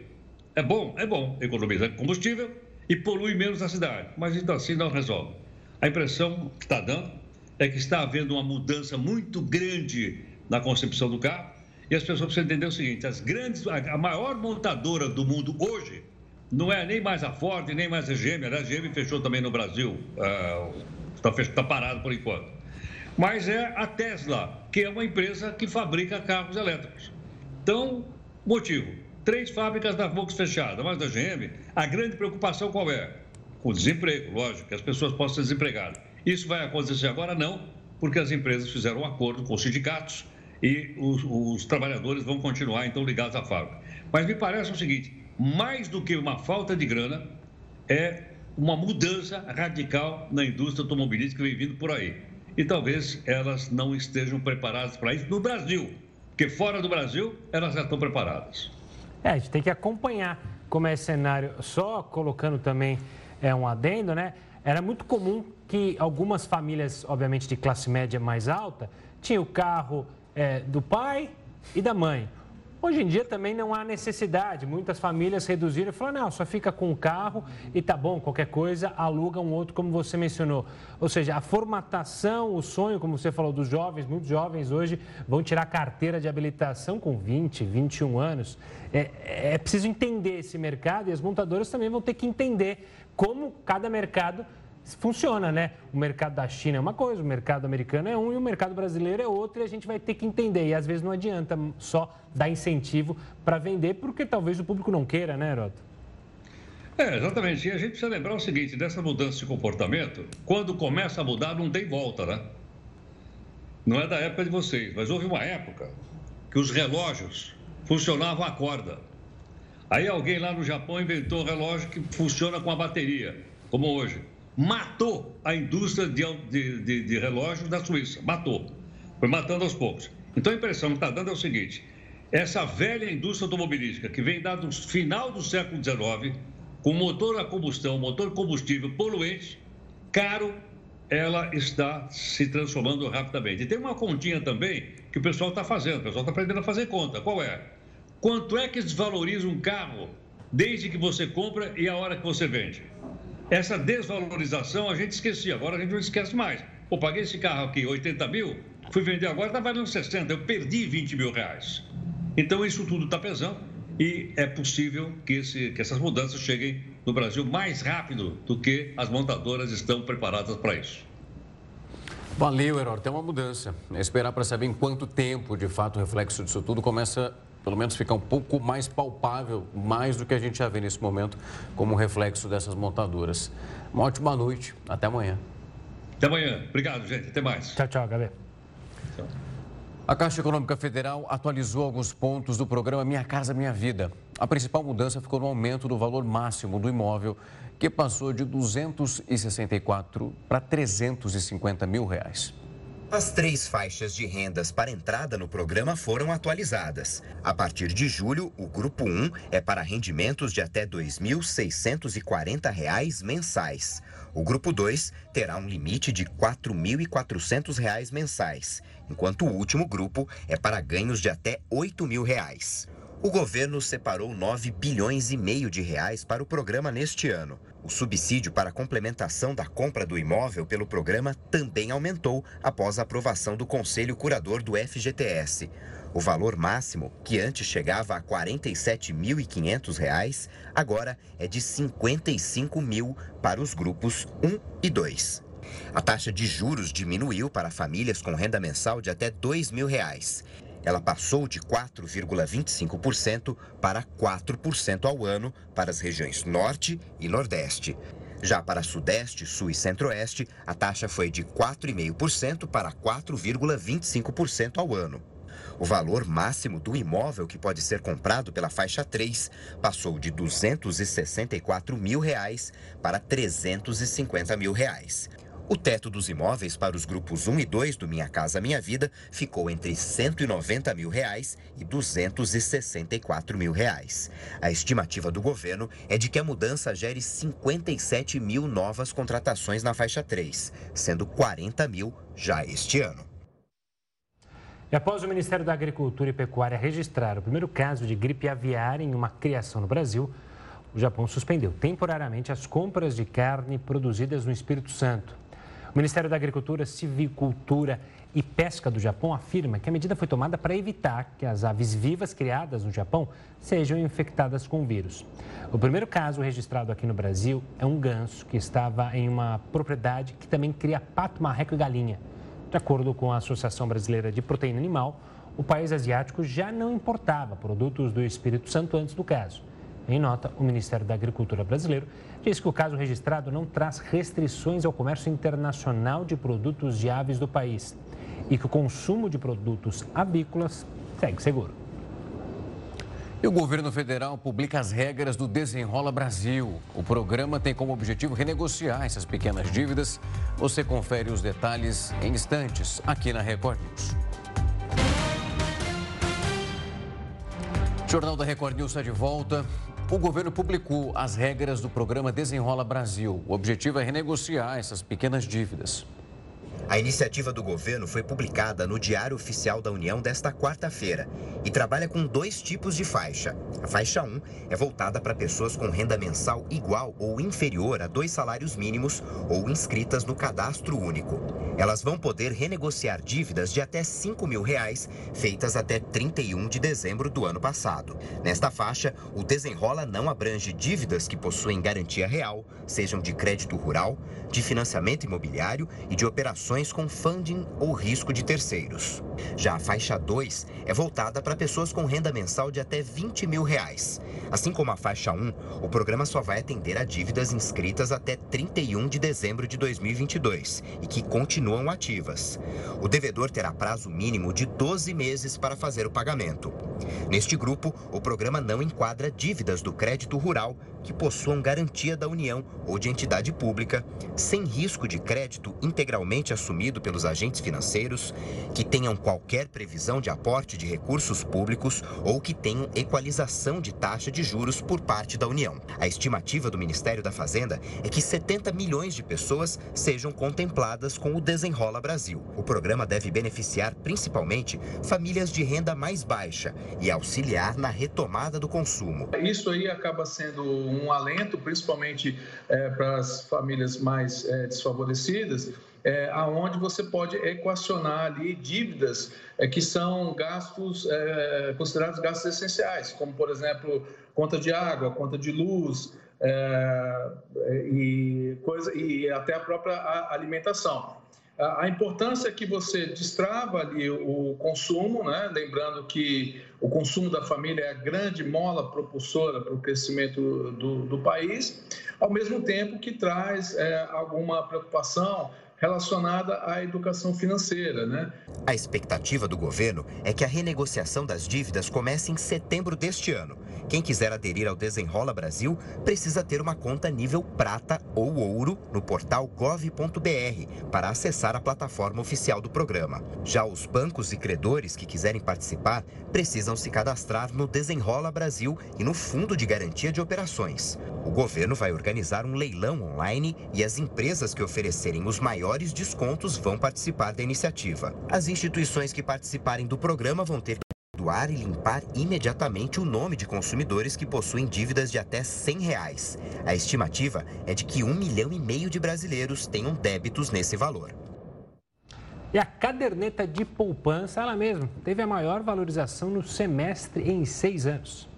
[SPEAKER 13] É bom? É bom. Economiza combustível e polui menos a cidade. Mas ainda assim não resolve. A impressão que está dando é que está havendo uma mudança muito grande na concepção do carro e as pessoas precisam entender o seguinte: as grandes, a maior montadora do mundo hoje não é nem mais a Ford, nem mais a GM. A GM fechou também no Brasil, está uh, tá parado por enquanto. Mas é a Tesla, que é uma empresa que fabrica carros elétricos. Então, motivo: três fábricas da Volkswagen fechadas, mas da GM, a grande preocupação qual é? O desemprego, lógico, que as pessoas possam ser desempregadas. Isso vai acontecer agora? Não, porque as empresas fizeram um acordo com os sindicatos e os, os trabalhadores vão continuar então ligados à fábrica. Mas me parece o seguinte: mais do que uma falta de grana, é uma mudança radical na indústria automobilística que vem vindo por aí. E talvez elas não estejam preparadas para isso no Brasil, porque fora do Brasil elas já estão preparadas.
[SPEAKER 2] É, a gente tem que acompanhar como é esse cenário. Só colocando também é, um adendo, né? Era muito comum que algumas famílias, obviamente de classe média mais alta, tinham o carro é, do pai e da mãe. Hoje em dia também não há necessidade. Muitas famílias reduziram e falaram, não, só fica com o carro e tá bom, qualquer coisa, aluga um outro, como você mencionou. Ou seja, a formatação, o sonho, como você falou, dos jovens, muitos jovens hoje vão tirar carteira de habilitação com 20, 21 anos. É, é preciso entender esse mercado e as montadoras também vão ter que entender como cada mercado funciona, né? O mercado da China é uma coisa, o mercado americano é um e o mercado brasileiro é outro e a gente vai ter que entender. E às vezes não adianta só dar incentivo para vender, porque talvez o público não queira, né, Heroto?
[SPEAKER 13] É, exatamente. E a gente precisa lembrar o seguinte: dessa mudança de comportamento, quando começa a mudar, não tem volta, né? Não é da época de vocês, mas houve uma época que os relógios funcionavam a corda. Aí alguém lá no Japão inventou um relógio que funciona com a bateria, como hoje matou a indústria de, de, de, de da Suíça. Matou. Foi matando aos poucos. Então a impressão que está dando é o seguinte: essa velha indústria automobilística que vem dado no final do século XIX, com motor a combustão, motor combustível poluente, caro, ela está se transformando rapidamente. E tem uma continha também que o pessoal está fazendo, o pessoal está aprendendo a fazer conta. Qual é? Quanto é que desvaloriza um carro desde que você compra e a hora que você vende? Essa desvalorização a gente esquecia, agora a gente não esquece mais. Pô, paguei esse carro aqui 80 mil, fui vender agora, está valendo 60, eu perdi 20 mil reais. Então isso tudo está pesando e é possível que, esse, que essas mudanças cheguem no Brasil mais rápido do que as montadoras estão preparadas para isso.
[SPEAKER 1] Valeu, Herói. Tem uma mudança. É esperar para saber em quanto tempo, de fato, o reflexo disso tudo começa pelo menos ficar um pouco mais palpável, mais do que a gente já vê nesse momento, como reflexo dessas montadoras. Uma ótima noite, até amanhã.
[SPEAKER 13] Até amanhã. Obrigado, gente. Até mais.
[SPEAKER 2] Tchau, tchau, Gabi.
[SPEAKER 1] A Caixa Econômica Federal atualizou alguns pontos do programa Minha Casa Minha Vida. A principal mudança ficou no aumento do valor máximo do imóvel, que passou de 264 para 350 mil reais.
[SPEAKER 3] As três faixas de rendas para entrada no programa foram atualizadas. A partir de julho, o grupo 1 é para rendimentos de até R$ 2.640 mensais. O grupo 2 terá um limite de R$ 4.400 mensais, enquanto o último grupo é para ganhos de até R$ 8.000. O governo separou 9 bilhões e meio de reais para o programa neste ano. O subsídio para complementação da compra do imóvel pelo programa também aumentou após a aprovação do Conselho Curador do FGTS. O valor máximo, que antes chegava a R$ 47.500, agora é de R$ 55 mil para os grupos 1 e 2. A taxa de juros diminuiu para famílias com renda mensal de até 2 mil reais. Ela passou de 4,25% para 4% ao ano para as regiões Norte e Nordeste. Já para Sudeste, Sul e Centro-Oeste, a taxa foi de 4,5% para 4,25% ao ano. O valor máximo do imóvel que pode ser comprado pela faixa 3 passou de 264 mil reais para 350 mil reais. O teto dos imóveis para os grupos 1 e 2 do Minha Casa Minha Vida ficou entre 190 mil reais e 264 mil reais. A estimativa do governo é de que a mudança gere 57 mil novas contratações na faixa 3, sendo 40 mil já este ano.
[SPEAKER 2] E após o Ministério da Agricultura e Pecuária registrar o primeiro caso de gripe aviária em uma criação no Brasil, o Japão suspendeu temporariamente as compras de carne produzidas no Espírito Santo. O Ministério da Agricultura, Civicultura e Pesca do Japão afirma que a medida foi tomada para evitar que as aves vivas criadas no Japão sejam infectadas com o vírus. O primeiro caso registrado aqui no Brasil é um ganso que estava em uma propriedade que também cria pato, marreco e galinha. De acordo com a Associação Brasileira de Proteína Animal, o país asiático já não importava produtos do Espírito Santo antes do caso. Em nota, o Ministério da Agricultura brasileiro diz que o caso registrado não traz restrições ao comércio internacional de produtos de aves do país e que o consumo de produtos avícolas segue seguro.
[SPEAKER 1] E o governo federal publica as regras do Desenrola Brasil. O programa tem como objetivo renegociar essas pequenas dívidas. Você confere os detalhes em instantes aqui na Record News. Jornal da Record News está de volta. O governo publicou as regras do programa Desenrola Brasil. O objetivo é renegociar essas pequenas dívidas.
[SPEAKER 3] A iniciativa do governo foi publicada no Diário Oficial da União desta quarta-feira e trabalha com dois tipos de faixa. A faixa 1 é voltada para pessoas com renda mensal igual ou inferior a dois salários mínimos ou inscritas no cadastro único. Elas vão poder renegociar dívidas de até 5 mil reais feitas até 31 de dezembro do ano passado. Nesta faixa, o desenrola não abrange dívidas que possuem garantia real, sejam de crédito rural, de financiamento imobiliário e de operações com funding ou risco de terceiros. Já a faixa 2 é voltada para pessoas com renda mensal de até 20 mil reais. Assim como a faixa 1, o programa só vai atender a dívidas inscritas até 31 de dezembro de 2022 e que continuam ativas. O devedor terá prazo mínimo de 12 meses para fazer o pagamento. Neste grupo, o programa não enquadra dívidas do crédito rural que possuam garantia da União ou de entidade pública, sem risco de crédito integralmente assumido pelos agentes financeiros, que tenham qualquer previsão de aporte de recursos públicos ou que tenham equalização de taxa de juros por parte da União. A estimativa do Ministério da Fazenda é que 70 milhões de pessoas sejam contempladas com o Desenrola Brasil. O programa deve beneficiar principalmente famílias de renda mais baixa e auxiliar na retomada do consumo.
[SPEAKER 14] Isso aí acaba sendo um alento, principalmente é, para as famílias mais é, desfavorecidas, é, aonde você pode equacionar ali dívidas é, que são gastos é, considerados gastos essenciais, como por exemplo conta de água, conta de luz é, e coisa e até a própria alimentação a importância que você destrava ali o consumo, né? lembrando que o consumo da família é a grande mola propulsora para o crescimento do, do país, ao mesmo tempo que traz é, alguma preocupação relacionada à educação financeira. Né?
[SPEAKER 3] A expectativa do governo é que a renegociação das dívidas comece em setembro deste ano quem quiser aderir ao Desenrola Brasil precisa ter uma conta nível prata ou ouro no portal gov.br para acessar a plataforma oficial do programa. Já os bancos e credores que quiserem participar precisam se cadastrar no Desenrola Brasil e no Fundo de Garantia de Operações. O governo vai organizar um leilão online e as empresas que oferecerem os maiores descontos vão participar da iniciativa. As instituições que participarem do programa vão ter doar e limpar imediatamente o nome de consumidores que possuem dívidas de até 100 reais. A estimativa é de que um milhão e meio de brasileiros tenham débitos nesse valor.
[SPEAKER 2] E a caderneta de poupança, ela mesma, teve a maior valorização no semestre em seis anos.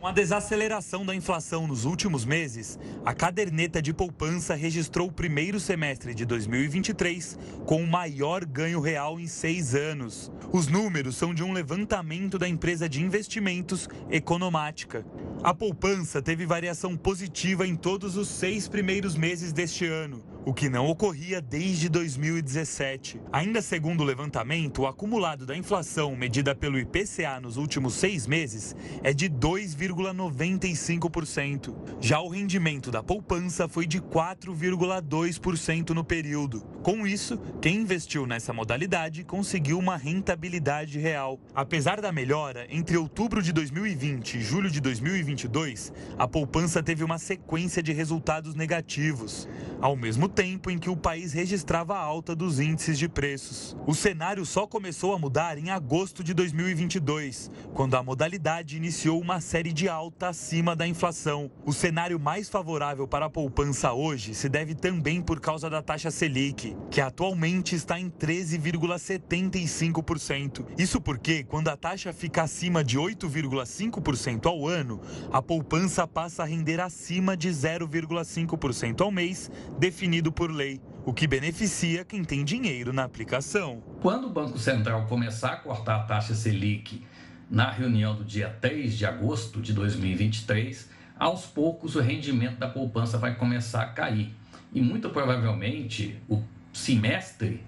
[SPEAKER 5] Com a desaceleração da inflação nos últimos meses, a caderneta de poupança registrou o primeiro semestre de 2023 com o maior ganho real em seis anos. Os números são de um levantamento da empresa de investimentos Economática. A poupança teve variação positiva em todos os seis primeiros meses deste ano, o que não ocorria desde 2017. Ainda segundo o levantamento, o acumulado da inflação medida pelo IPCA nos últimos seis meses é de 2,95%. Já o rendimento da poupança foi de 4,2% no período. Com isso, quem investiu nessa modalidade conseguiu uma rentabilidade real. Apesar da melhora, entre outubro de 2020 e julho de 2022, a poupança teve uma sequência de resultados negativos. Ao mesmo tempo em que o país registrava a alta dos índices de preços. O cenário só começou a mudar em agosto de 2022, quando a modalidade iniciou uma série de alta acima da inflação. O cenário mais favorável para a poupança hoje se deve também por causa da taxa Selic, que atualmente está em 13,75%. Isso porque, quando a taxa fica acima de 8,5% ao ano, a poupança passa a render acima de 0,5% ao mês, definido por lei, o que beneficia quem tem dinheiro na aplicação.
[SPEAKER 15] Quando o Banco Central começar a cortar a taxa Selic na reunião do dia 3 de agosto de 2023, aos poucos o rendimento da poupança vai começar a cair. E muito provavelmente o semestre,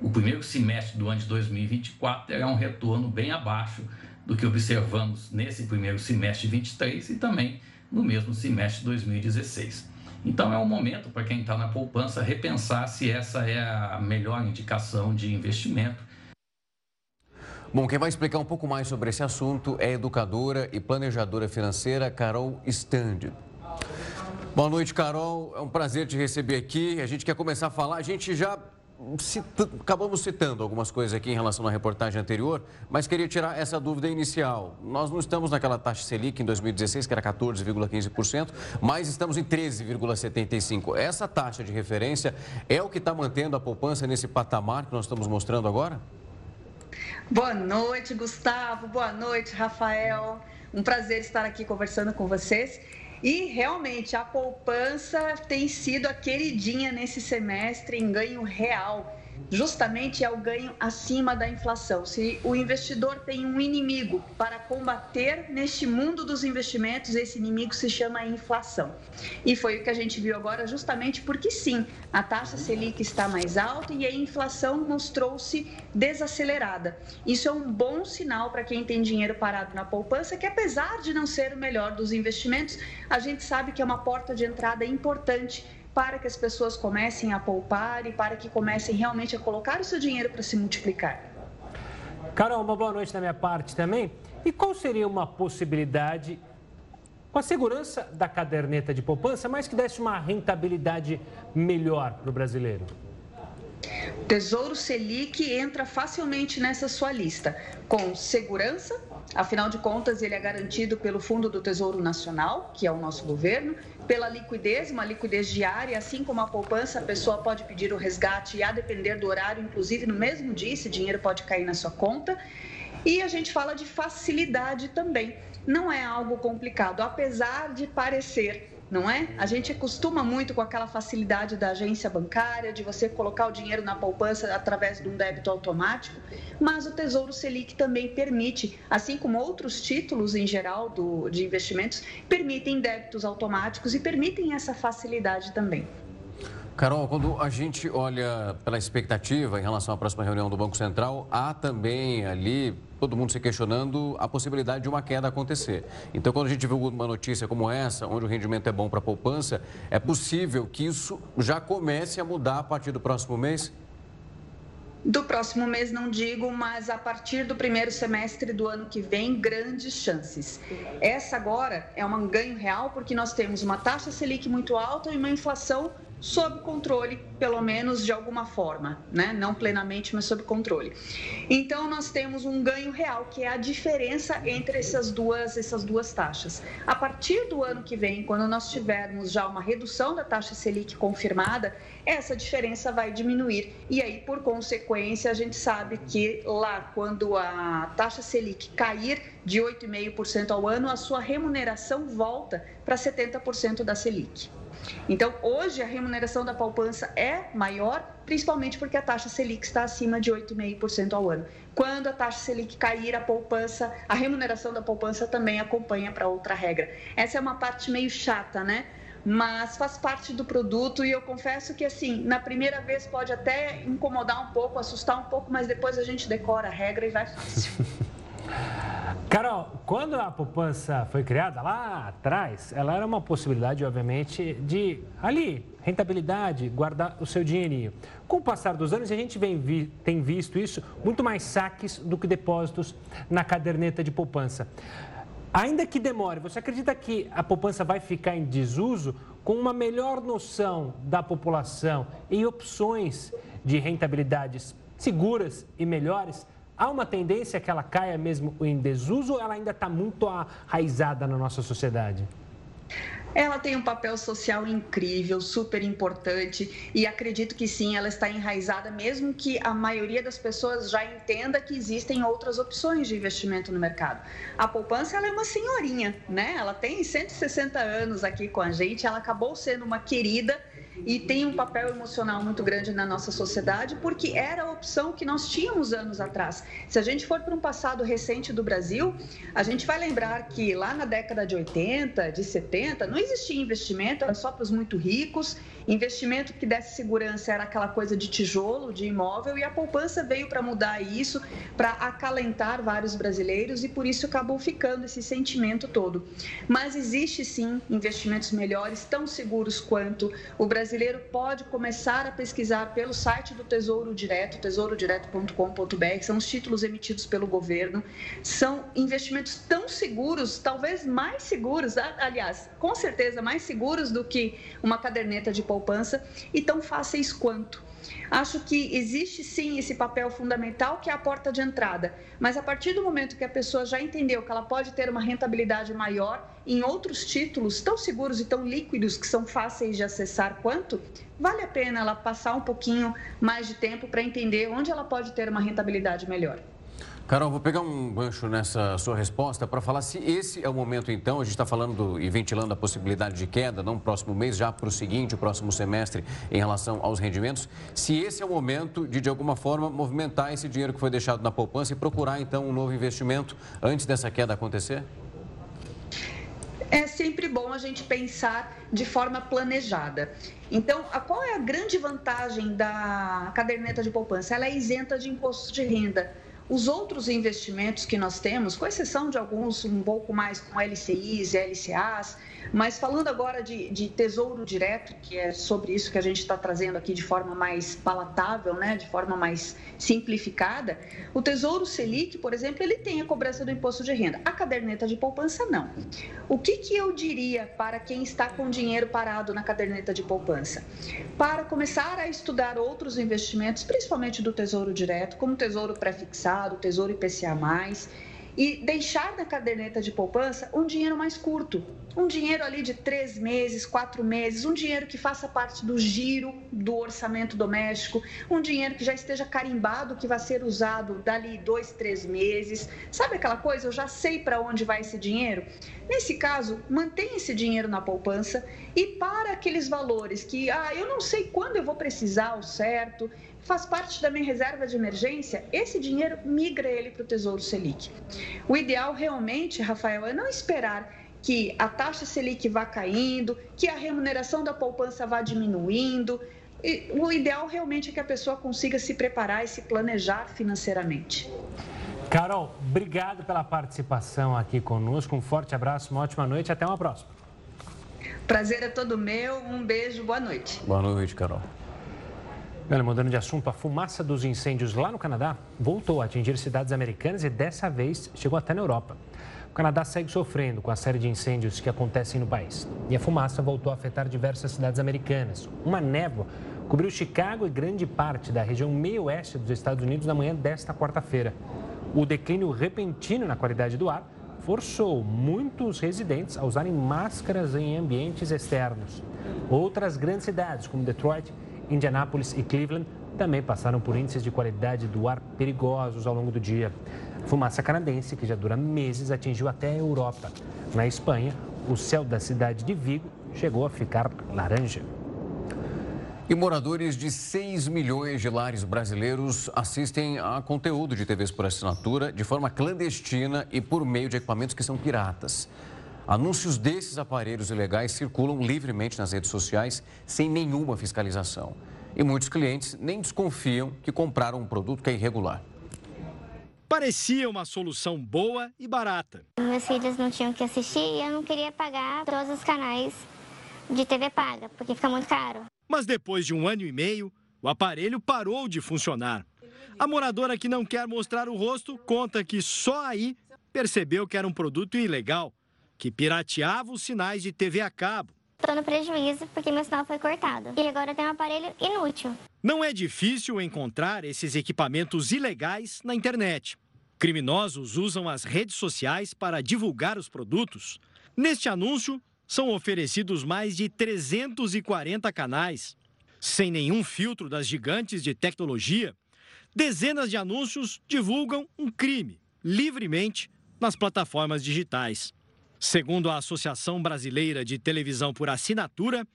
[SPEAKER 15] o primeiro semestre do ano de 2024, terá um retorno bem abaixo do que observamos nesse primeiro semestre de 23 e também no mesmo semestre de 2016. Então é um momento para quem está na poupança repensar se essa é a melhor indicação de investimento.
[SPEAKER 1] Bom, quem vai explicar um pouco mais sobre esse assunto é a educadora e planejadora financeira Carol Stand. Boa noite, Carol. É um prazer te receber aqui. A gente quer começar a falar. A gente já acabamos citando algumas coisas aqui em relação à reportagem anterior, mas queria tirar essa dúvida inicial. Nós não estamos naquela taxa Selic em 2016, que era 14,15%, mas estamos em 13,75%. Essa taxa de referência é o que está mantendo a poupança nesse patamar que nós estamos mostrando agora?
[SPEAKER 16] Boa noite, Gustavo. Boa noite, Rafael. Um prazer estar aqui conversando com vocês. E realmente a poupança tem sido a queridinha nesse semestre em ganho real justamente é o ganho acima da inflação. Se o investidor tem um inimigo para combater neste mundo dos investimentos, esse inimigo se chama inflação. E foi o que a gente viu agora, justamente porque sim, a taxa Selic está mais alta e a inflação mostrou-se desacelerada. Isso é um bom sinal para quem tem dinheiro parado na poupança, que apesar de não ser o melhor dos investimentos, a gente sabe que é uma porta de entrada importante para que as pessoas comecem a poupar e para que comecem realmente a colocar o seu dinheiro para se multiplicar.
[SPEAKER 2] Carol, uma boa noite da minha parte também. E qual seria uma possibilidade, com a segurança da caderneta de poupança, mas que desse uma rentabilidade melhor para o brasileiro?
[SPEAKER 16] Tesouro Selic entra facilmente nessa sua lista, com segurança, afinal de contas, ele é garantido pelo Fundo do Tesouro Nacional, que é o nosso governo, pela liquidez, uma liquidez diária, assim como a poupança, a pessoa pode pedir o resgate e a depender do horário, inclusive no mesmo dia, esse dinheiro pode cair na sua conta. E a gente fala de facilidade também. Não é algo complicado, apesar de parecer não é? A gente acostuma muito com aquela facilidade da agência bancária, de você colocar o dinheiro na poupança através de um débito automático, mas o Tesouro Selic também permite, assim como outros títulos em geral do, de investimentos, permitem débitos automáticos e permitem essa facilidade também.
[SPEAKER 1] Carol, quando a gente olha pela expectativa em relação à próxima reunião do Banco Central, há também ali todo mundo se questionando a possibilidade de uma queda acontecer. Então, quando a gente vê uma notícia como essa, onde o rendimento é bom para a poupança, é possível que isso já comece a mudar a partir do próximo mês?
[SPEAKER 16] Do próximo mês não digo, mas a partir do primeiro semestre do ano que vem, grandes chances. Essa agora é um ganho real porque nós temos uma taxa Selic muito alta e uma inflação sob controle, pelo menos de alguma forma, né? não plenamente, mas sob controle. Então, nós temos um ganho real, que é a diferença entre essas duas, essas duas taxas. A partir do ano que vem, quando nós tivermos já uma redução da taxa Selic confirmada, essa diferença vai diminuir. E aí, por consequência, a gente sabe que lá, quando a taxa Selic cair de 8,5% ao ano, a sua remuneração volta para 70% da Selic. Então, hoje a remuneração da poupança é maior, principalmente porque a taxa Selic está acima de 8,5% ao ano. Quando a taxa Selic cair, a poupança, a remuneração da poupança também acompanha para outra regra. Essa é uma parte meio chata, né? Mas faz parte do produto e eu confesso que assim, na primeira vez pode até incomodar um pouco, assustar um pouco, mas depois a gente decora a regra e vai fácil. (laughs)
[SPEAKER 2] Carol, quando a poupança foi criada lá atrás, ela era uma possibilidade, obviamente, de ali, rentabilidade, guardar o seu dinheirinho. Com o passar dos anos, a gente vem tem visto isso, muito mais saques do que depósitos na caderneta de poupança. Ainda que demore, você acredita que a poupança vai ficar em desuso com uma melhor noção da população e opções de rentabilidades seguras e melhores? Há uma tendência que ela caia mesmo em desuso ou ela ainda está muito arraizada na nossa sociedade?
[SPEAKER 16] Ela tem um papel social incrível, super importante e acredito que sim, ela está enraizada, mesmo que a maioria das pessoas já entenda que existem outras opções de investimento no mercado. A poupança ela é uma senhorinha, né? Ela tem 160 anos aqui com a gente, ela acabou sendo uma querida e tem um papel emocional muito grande na nossa sociedade, porque era a opção que nós tínhamos anos atrás. Se a gente for para um passado recente do Brasil, a gente vai lembrar que lá na década de 80, de 70, não existia investimento, era só para os muito ricos Investimento que desse segurança era aquela coisa de tijolo, de imóvel, e a poupança veio para mudar isso, para acalentar vários brasileiros e por isso acabou ficando esse sentimento todo. Mas existe sim investimentos melhores, tão seguros quanto. O brasileiro pode começar a pesquisar pelo site do Tesouro Direto, tesourodireto.com.br, são os títulos emitidos pelo governo. São investimentos tão seguros, talvez mais seguros, aliás, com certeza mais seguros do que uma caderneta de poupança poupança e tão fáceis quanto. Acho que existe sim esse papel fundamental que é a porta de entrada, mas a partir do momento que a pessoa já entendeu que ela pode ter uma rentabilidade maior em outros títulos tão seguros e tão líquidos que são fáceis de acessar quanto, vale a pena ela passar um pouquinho mais de tempo para entender onde ela pode ter uma rentabilidade melhor.
[SPEAKER 1] Carol, vou pegar um gancho nessa sua resposta para falar se esse é o momento, então, a gente está falando do, e ventilando a possibilidade de queda, não próximo mês, já para o seguinte, o próximo semestre, em relação aos rendimentos, se esse é o momento de, de alguma forma, movimentar esse dinheiro que foi deixado na poupança e procurar, então, um novo investimento antes dessa queda acontecer?
[SPEAKER 16] É sempre bom a gente pensar de forma planejada. Então, qual é a grande vantagem da caderneta de poupança? Ela é isenta de imposto de renda. Os outros investimentos que nós temos, com exceção de alguns um pouco mais com LCIs e LCAs, mas falando agora de, de, tesouro direto, que é sobre isso que a gente está trazendo aqui de forma mais palatável, né, de forma mais simplificada, o Tesouro Selic, por exemplo, ele tem a cobrança do imposto de renda. A caderneta de poupança, não. O que, que eu diria para quem está com dinheiro parado na caderneta de poupança? Para começar a estudar outros investimentos, principalmente do Tesouro Direto, como Tesouro Prefixado, Tesouro IPCA+, e deixar na caderneta de poupança um dinheiro mais curto, um dinheiro ali de três meses, quatro meses, um dinheiro que faça parte do giro do orçamento doméstico, um dinheiro que já esteja carimbado que vai ser usado dali dois, três meses. Sabe aquela coisa? Eu já sei para onde vai esse dinheiro. Nesse caso, mantenha esse dinheiro na poupança e para aqueles valores que, ah, eu não sei quando eu vou precisar o certo, faz parte da minha reserva de emergência, esse dinheiro migra ele para o Tesouro Selic. O ideal realmente, Rafael, é não esperar que a taxa Selic vá caindo, que a remuneração da poupança vá diminuindo. E o ideal realmente é que a pessoa consiga se preparar e se planejar financeiramente.
[SPEAKER 2] Carol, obrigado pela participação aqui conosco. Um forte abraço, uma ótima noite e até uma próxima.
[SPEAKER 16] Prazer é todo meu. Um beijo, boa noite.
[SPEAKER 1] Boa noite, Carol.
[SPEAKER 2] Olha, mudando de assunto, a fumaça dos incêndios lá no Canadá voltou a atingir cidades americanas e dessa vez chegou até na Europa. O Canadá segue sofrendo com a série de incêndios que acontecem no país. E a fumaça voltou a afetar diversas cidades americanas. Uma névoa cobriu Chicago e grande parte da região meio-oeste dos Estados Unidos na manhã desta quarta-feira. O declínio repentino na qualidade do ar forçou muitos residentes a usarem máscaras em ambientes externos. Outras grandes cidades, como Detroit, Indianápolis e Cleveland também passaram por índices de qualidade do ar perigosos ao longo do dia. Fumaça canadense, que já dura meses, atingiu até a Europa. Na Espanha, o céu da cidade de Vigo chegou a ficar laranja.
[SPEAKER 1] E moradores de 6 milhões de lares brasileiros assistem a conteúdo de TVs por assinatura de forma clandestina e por meio de equipamentos que são piratas. Anúncios desses aparelhos ilegais circulam livremente nas redes sociais sem nenhuma fiscalização. E muitos clientes nem desconfiam que compraram um produto que é irregular.
[SPEAKER 17] Parecia uma solução boa e barata.
[SPEAKER 18] Meus filhos não tinham que assistir e eu não queria pagar todos os canais de TV paga, porque fica muito caro.
[SPEAKER 17] Mas depois de um ano e meio, o aparelho parou de funcionar. A moradora que não quer mostrar o rosto conta que só aí percebeu que era um produto ilegal que pirateava os sinais de TV a cabo.
[SPEAKER 18] Estou no prejuízo porque meu sinal foi cortado. E agora tenho um aparelho inútil.
[SPEAKER 17] Não é difícil encontrar esses equipamentos ilegais na internet. Criminosos usam as redes sociais para divulgar os produtos. Neste anúncio, são oferecidos mais de 340 canais. Sem nenhum filtro das gigantes de tecnologia, dezenas de anúncios divulgam um crime livremente nas plataformas digitais. Segundo a Associação Brasileira de Televisão por Assinatura,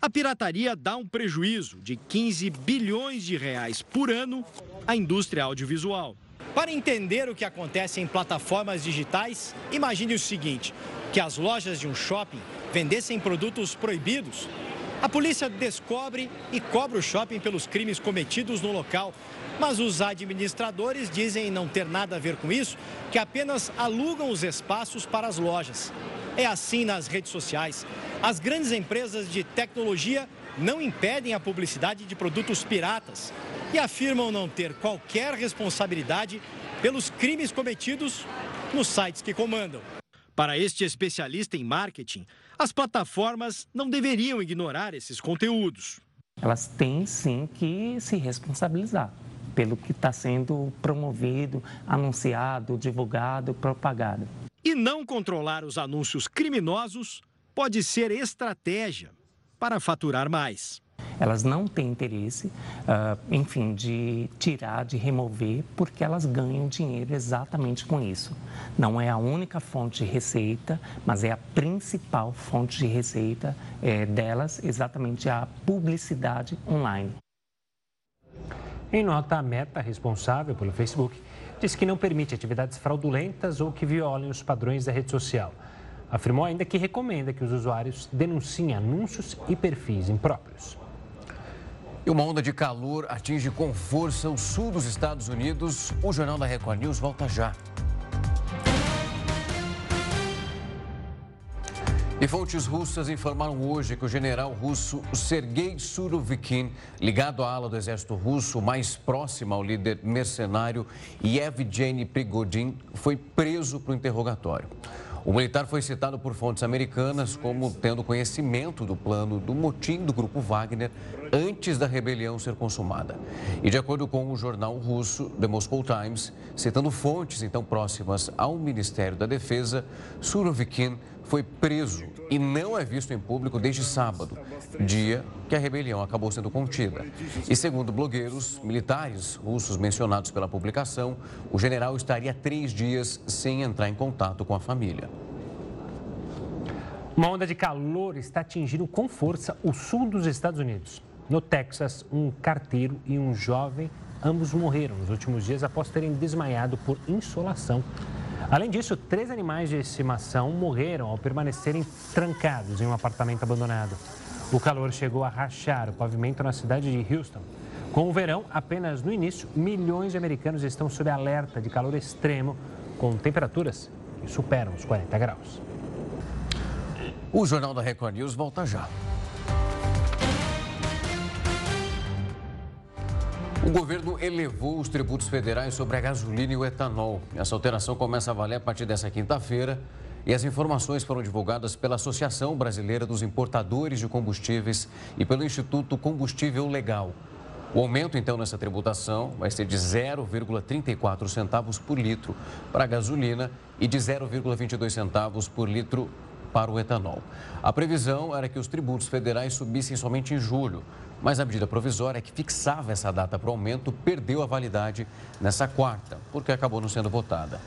[SPEAKER 17] a pirataria dá um prejuízo de 15 bilhões de reais por ano à indústria audiovisual. Para entender o que acontece em plataformas digitais, imagine o seguinte: que as lojas de um shopping vendessem produtos proibidos. A polícia descobre e cobra o shopping pelos crimes cometidos no local, mas os administradores dizem não ter nada a ver com isso, que apenas alugam os espaços para as lojas. É assim nas redes sociais. As grandes empresas de tecnologia não impedem a publicidade de produtos piratas e afirmam não ter qualquer responsabilidade pelos crimes cometidos nos sites que comandam. Para este especialista em marketing, as plataformas não deveriam ignorar esses conteúdos.
[SPEAKER 19] Elas têm sim que se responsabilizar pelo que está sendo promovido, anunciado, divulgado, propagado.
[SPEAKER 17] E não controlar os anúncios criminosos pode ser estratégia para faturar mais.
[SPEAKER 19] Elas não têm interesse, uh, enfim, de tirar, de remover, porque elas ganham dinheiro exatamente com isso. Não é a única fonte de receita, mas é a principal fonte de receita é, delas, exatamente a publicidade online.
[SPEAKER 2] Em nota, a Meta, responsável pelo Facebook, disse que não permite atividades fraudulentas ou que violem os padrões da rede social. Afirmou ainda que recomenda que os usuários denunciem anúncios e perfis impróprios.
[SPEAKER 1] E uma onda de calor atinge com força o sul dos Estados Unidos. O Jornal da Record News volta já. E fontes russas informaram hoje que o general russo Sergei Surovikin, ligado à ala do exército russo mais próxima ao líder mercenário Yevgeny Prigozhin, foi preso para o interrogatório. O militar foi citado por fontes americanas como tendo conhecimento do plano do motim do grupo Wagner antes da rebelião ser consumada. E de acordo com o jornal russo The Moscow Times, citando fontes então próximas ao Ministério da Defesa, Surovikin foi preso e não é visto em público desde sábado, dia que a rebelião acabou sendo contida. E segundo blogueiros militares russos mencionados pela publicação, o general estaria três dias sem entrar em contato com a família.
[SPEAKER 2] Uma onda de calor está atingindo com força o sul dos Estados Unidos. No Texas, um carteiro e um jovem, ambos morreram nos últimos dias após terem desmaiado por insolação Além disso, três animais de estimação morreram ao permanecerem trancados em um apartamento abandonado. O calor chegou a rachar o pavimento na cidade de Houston. Com o verão apenas no início, milhões de americanos estão sob alerta de calor extremo, com temperaturas que superam os 40 graus.
[SPEAKER 1] O Jornal da Record News volta já. O governo elevou os tributos federais sobre a gasolina e o etanol. Essa alteração começa a valer a partir dessa quinta-feira e as informações foram divulgadas pela Associação Brasileira dos Importadores de Combustíveis e pelo Instituto Combustível Legal. O aumento, então, nessa tributação vai ser de 0,34 centavos por litro para a gasolina e de 0,22 centavos por litro para o etanol. A previsão era que os tributos federais subissem somente em julho, mas a medida provisória que fixava essa data para o aumento perdeu a validade nessa quarta, porque acabou não sendo votada.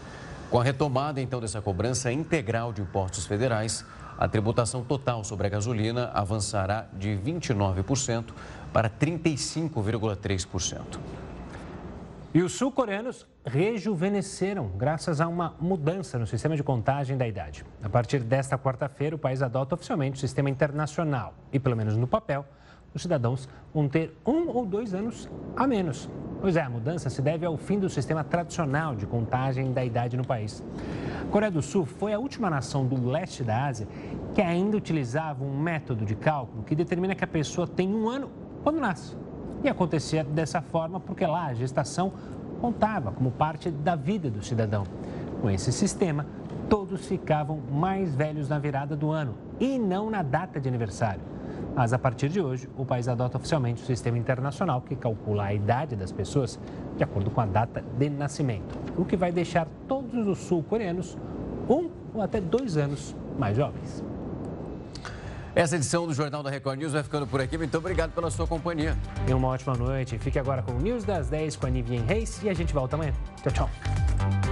[SPEAKER 1] Com a retomada, então, dessa cobrança integral de impostos federais, a tributação total sobre a gasolina avançará de 29% para 35,3%.
[SPEAKER 2] E os sul-coreanos rejuvenesceram graças a uma mudança no sistema de contagem da idade. A partir desta quarta-feira, o país adota oficialmente o sistema internacional e, pelo menos no papel, os cidadãos vão ter um ou dois anos a menos. Pois é, a mudança se deve ao fim do sistema tradicional de contagem da idade no país. A Coreia do Sul foi a última nação do leste da Ásia que ainda utilizava um método de cálculo que determina que a pessoa tem um ano quando nasce. E acontecia dessa forma porque lá a gestação contava como parte da vida do cidadão. Com esse sistema, todos ficavam mais velhos na virada do ano e não na data de aniversário. Mas a partir de hoje, o país adota oficialmente o sistema internacional que calcula a idade das pessoas de acordo com a data de nascimento, o que vai deixar todos os sul-coreanos um ou até dois anos mais jovens.
[SPEAKER 1] Essa edição do Jornal da Record News vai ficando por aqui. Muito obrigado pela sua companhia.
[SPEAKER 2] E uma ótima noite. Fique agora com o News das 10 com a Nivien Reis e a gente volta amanhã. Tchau, tchau.